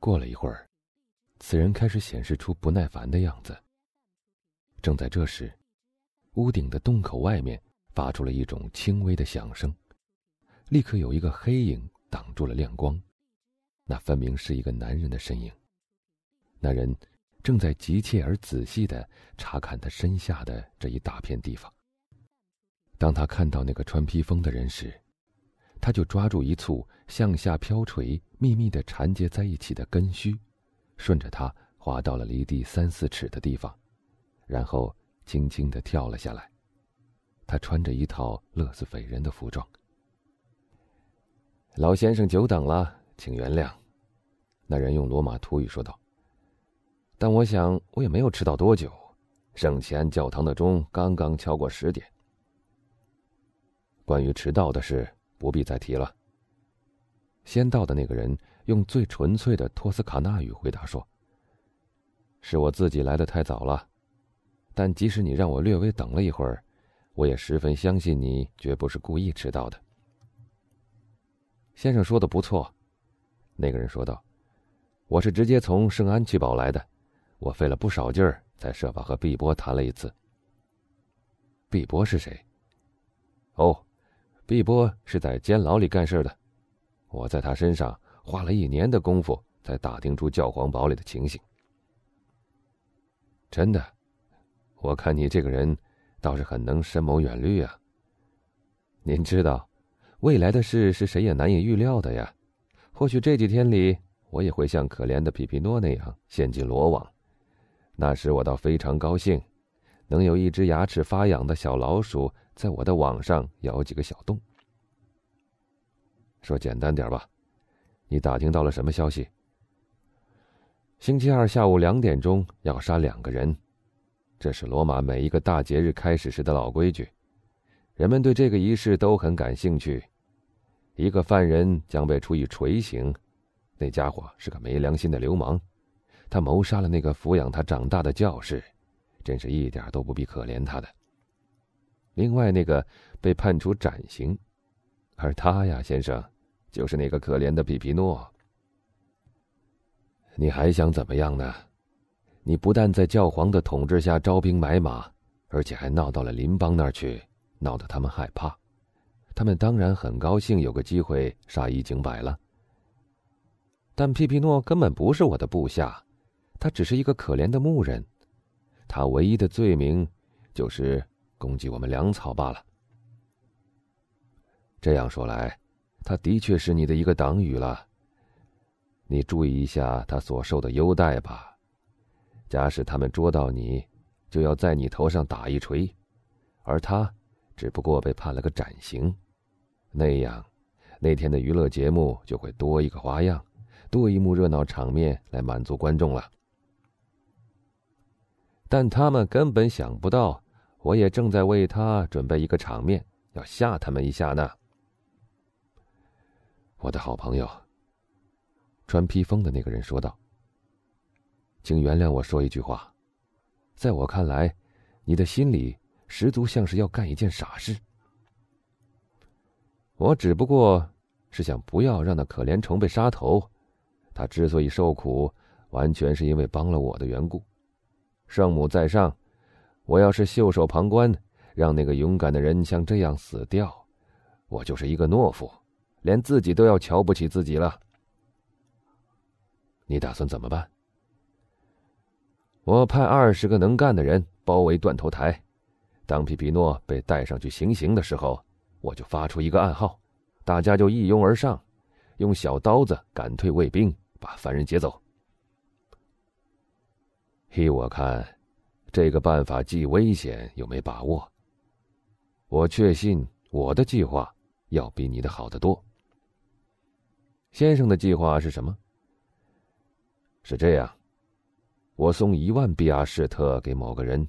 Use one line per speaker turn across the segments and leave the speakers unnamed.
过了一会儿，此人开始显示出不耐烦的样子。正在这时，屋顶的洞口外面发出了一种轻微的响声，立刻有一个黑影挡住了亮光，那分明是一个男人的身影。那人正在急切而仔细的查看他身下的这一大片地方。当他看到那个穿披风的人时，他就抓住一簇向下飘垂、密密的缠结在一起的根须，顺着它滑到了离地三四尺的地方，然后轻轻的跳了下来。他穿着一套乐死匪人的服装。老先生久等了，请原谅。那人用罗马土语说道。但我想，我也没有迟到多久。圣前教堂的钟刚刚敲过十点。关于迟到的事。不必再提了。先到的那个人用最纯粹的托斯卡纳语回答说：“是我自己来的太早了，但即使你让我略微等了一会儿，我也十分相信你绝不是故意迟到的。”先生说的不错，那个人说道：“我是直接从圣安奇堡来的，我费了不少劲儿才设法和毕波谈了一次。”毕波是谁？哦。碧波是在监牢里干事的，我在他身上花了一年的功夫，才打听出教皇堡里的情形。真的，我看你这个人倒是很能深谋远虑啊。您知道，未来的事是谁也难以预料的呀。或许这几天里，我也会像可怜的皮皮诺那样陷进罗网，那时我倒非常高兴，能有一只牙齿发痒的小老鼠。在我的网上咬几个小洞。说简单点吧，你打听到了什么消息？星期二下午两点钟要杀两个人，这是罗马每一个大节日开始时的老规矩，人们对这个仪式都很感兴趣。一个犯人将被处以锤刑，那家伙是个没良心的流氓，他谋杀了那个抚养他长大的教士，真是一点都不必可怜他的。另外那个被判处斩刑，而他呀，先生，就是那个可怜的皮皮诺。你还想怎么样呢？你不但在教皇的统治下招兵买马，而且还闹到了邻邦那儿去，闹得他们害怕。他们当然很高兴有个机会杀一儆百了。但皮皮诺根本不是我的部下，他只是一个可怜的牧人，他唯一的罪名就是。攻击我们粮草罢了。这样说来，他的确是你的一个党羽了。你注意一下他所受的优待吧。假使他们捉到你，就要在你头上打一锤，而他只不过被判了个斩刑。那样，那天的娱乐节目就会多一个花样，多一幕热闹场面来满足观众了。但他们根本想不到。我也正在为他准备一个场面，要吓他们一下呢。我的好朋友，穿披风的那个人说道：“请原谅我说一句话，在我看来，你的心里十足像是要干一件傻事。我只不过是想不要让那可怜虫被杀头，他之所以受苦，完全是因为帮了我的缘故。圣母在上。”我要是袖手旁观，让那个勇敢的人像这样死掉，我就是一个懦夫，连自己都要瞧不起自己了。你打算怎么办？我派二十个能干的人包围断头台，当皮皮诺被带上去行刑的时候，我就发出一个暗号，大家就一拥而上，用小刀子赶退卫兵，把犯人劫走。依我看。这个办法既危险又没把握。我确信我的计划要比你的好得多。先生的计划是什么？是这样：我送一万比亚士特给某个人，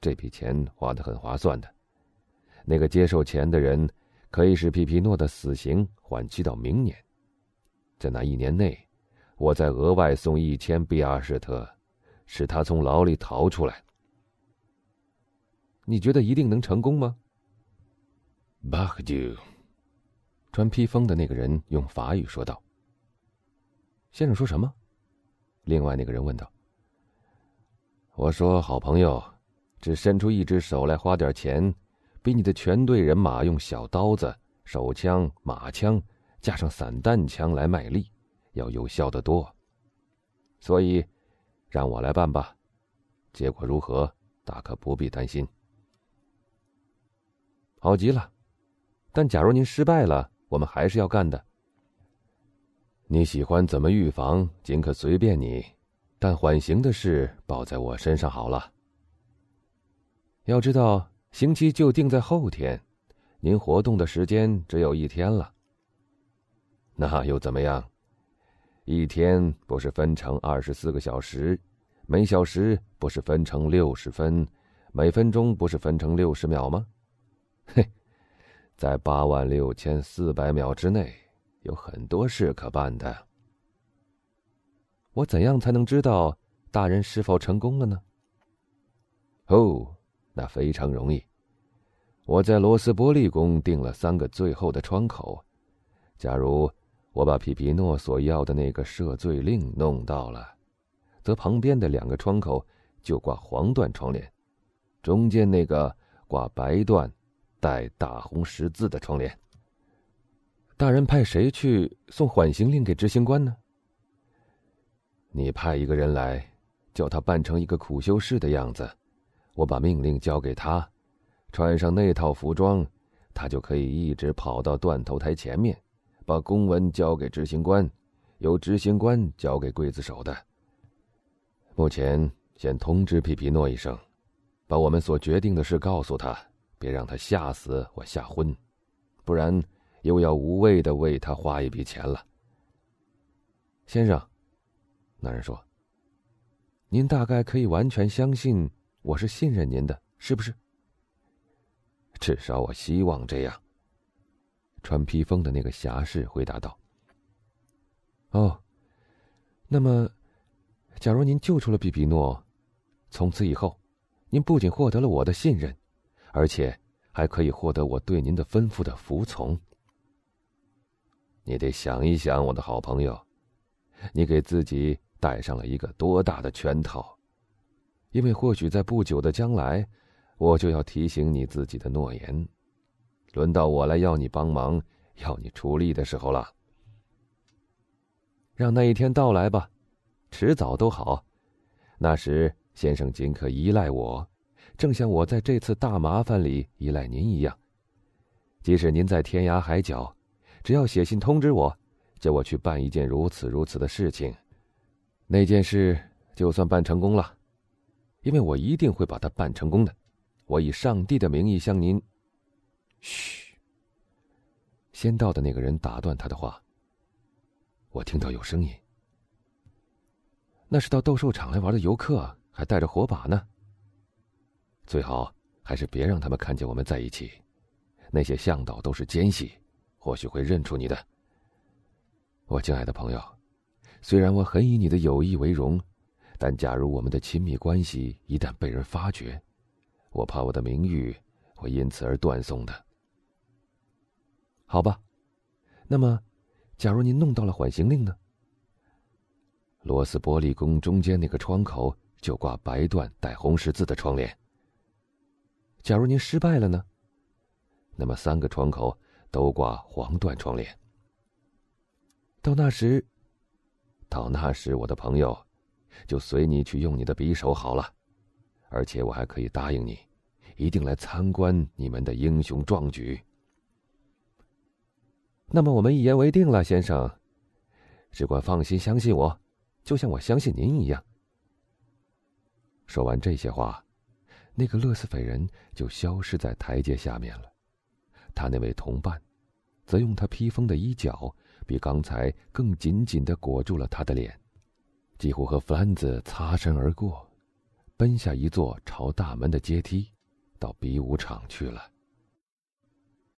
这笔钱花的很划算的。那个接受钱的人可以使皮皮诺的死刑缓期到明年，在那一年内，我再额外送一千比亚士特。使他从牢里逃出来，你觉得一定能成功吗？穿披风的那个人用法语说道。先生说什么？另外那个人问道：“我说，好朋友，只伸出一只手来花点钱，比你的全队人马用小刀子、手枪、马枪，加上散弹枪来卖力，要有效的多。所以，让我来办吧。结果如何，大可不必担心。好极了，但假如您失败了，我们还是要干的。你喜欢怎么预防，尽可随便你。”但缓刑的事报在我身上好了。要知道，刑期就定在后天，您活动的时间只有一天了。那又怎么样？一天不是分成二十四个小时，每小时不是分成六十分，每分钟不是分成六十秒吗？嘿，在八万六千四百秒之内，有很多事可办的。我怎样才能知道大人是否成功了呢？哦，那非常容易。我在罗斯伯利宫定了三个最后的窗口。假如我把皮皮诺所要的那个赦罪令弄到了，则旁边的两个窗口就挂黄缎窗帘，中间那个挂白缎带大红十字的窗帘。大人派谁去送缓刑令给执行官呢？你派一个人来，叫他扮成一个苦修士的样子，我把命令交给他，穿上那套服装，他就可以一直跑到断头台前面，把公文交给执行官，由执行官交给刽子手的。目前先通知皮皮诺一声，把我们所决定的事告诉他，别让他吓死或吓昏，不然又要无谓的为他花一笔钱了，先生。那人说：“您大概可以完全相信我是信任您的，是不是？”至少我希望这样。穿披风的那个侠士回答道：“哦，那么，假如您救出了比比诺，从此以后，您不仅获得了我的信任，而且还可以获得我对您的吩咐的服从。你得想一想，我的好朋友，你给自己。”戴上了一个多大的圈套，因为或许在不久的将来，我就要提醒你自己的诺言，轮到我来要你帮忙、要你出力的时候了。让那一天到来吧，迟早都好。那时，先生尽可依赖我，正像我在这次大麻烦里依赖您一样。即使您在天涯海角，只要写信通知我，叫我去办一件如此如此的事情。那件事就算办成功了，因为我一定会把它办成功的。我以上帝的名义向您。嘘。先到的那个人打断他的话。我听到有声音。那是到斗兽场来玩的游客，还带着火把呢。最好还是别让他们看见我们在一起。那些向导都是奸细，或许会认出你的。我敬爱的朋友。虽然我很以你的友谊为荣，但假如我们的亲密关系一旦被人发觉，我怕我的名誉会因此而断送的。好吧，那么，假如您弄到了缓刑令呢？罗斯伯利宫中间那个窗口就挂白缎带红十字的窗帘。假如您失败了呢？那么三个窗口都挂黄缎窗帘。到那时。到那时，我的朋友，就随你去用你的匕首好了，而且我还可以答应你，一定来参观你们的英雄壮举。那么我们一言为定了，先生，只管放心相信我，就像我相信您一样。说完这些话，那个勒斯斐人就消失在台阶下面了，他那位同伴，则用他披风的衣角。比刚才更紧紧的裹住了他的脸，几乎和弗兰兹擦身而过，奔下一座朝大门的阶梯，到比武场去了。